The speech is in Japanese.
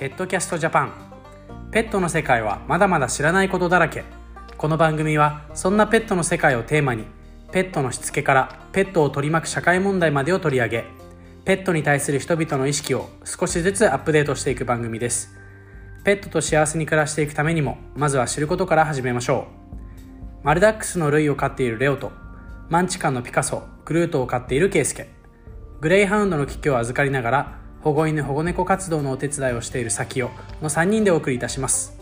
ペットキャストジャパンペットの世界はまだまだ知らないことだらけ。この番組はそんなペットの世界をテーマにペットのしつけからペットを取り巻く社会問題までを取り上げペットに対する人々の意識を少しずつアップデートしていく番組です。ペットと幸せに暮らしていくためにもまずは知ることから始めましょう。マルダックスのルイを飼っているレオとマンチカンのピカソグルートを飼っているケイスケ。グレイハウンドの危機を預かりながら保護犬保護猫活動のお手伝いをしている先をの3人でお送りいたします。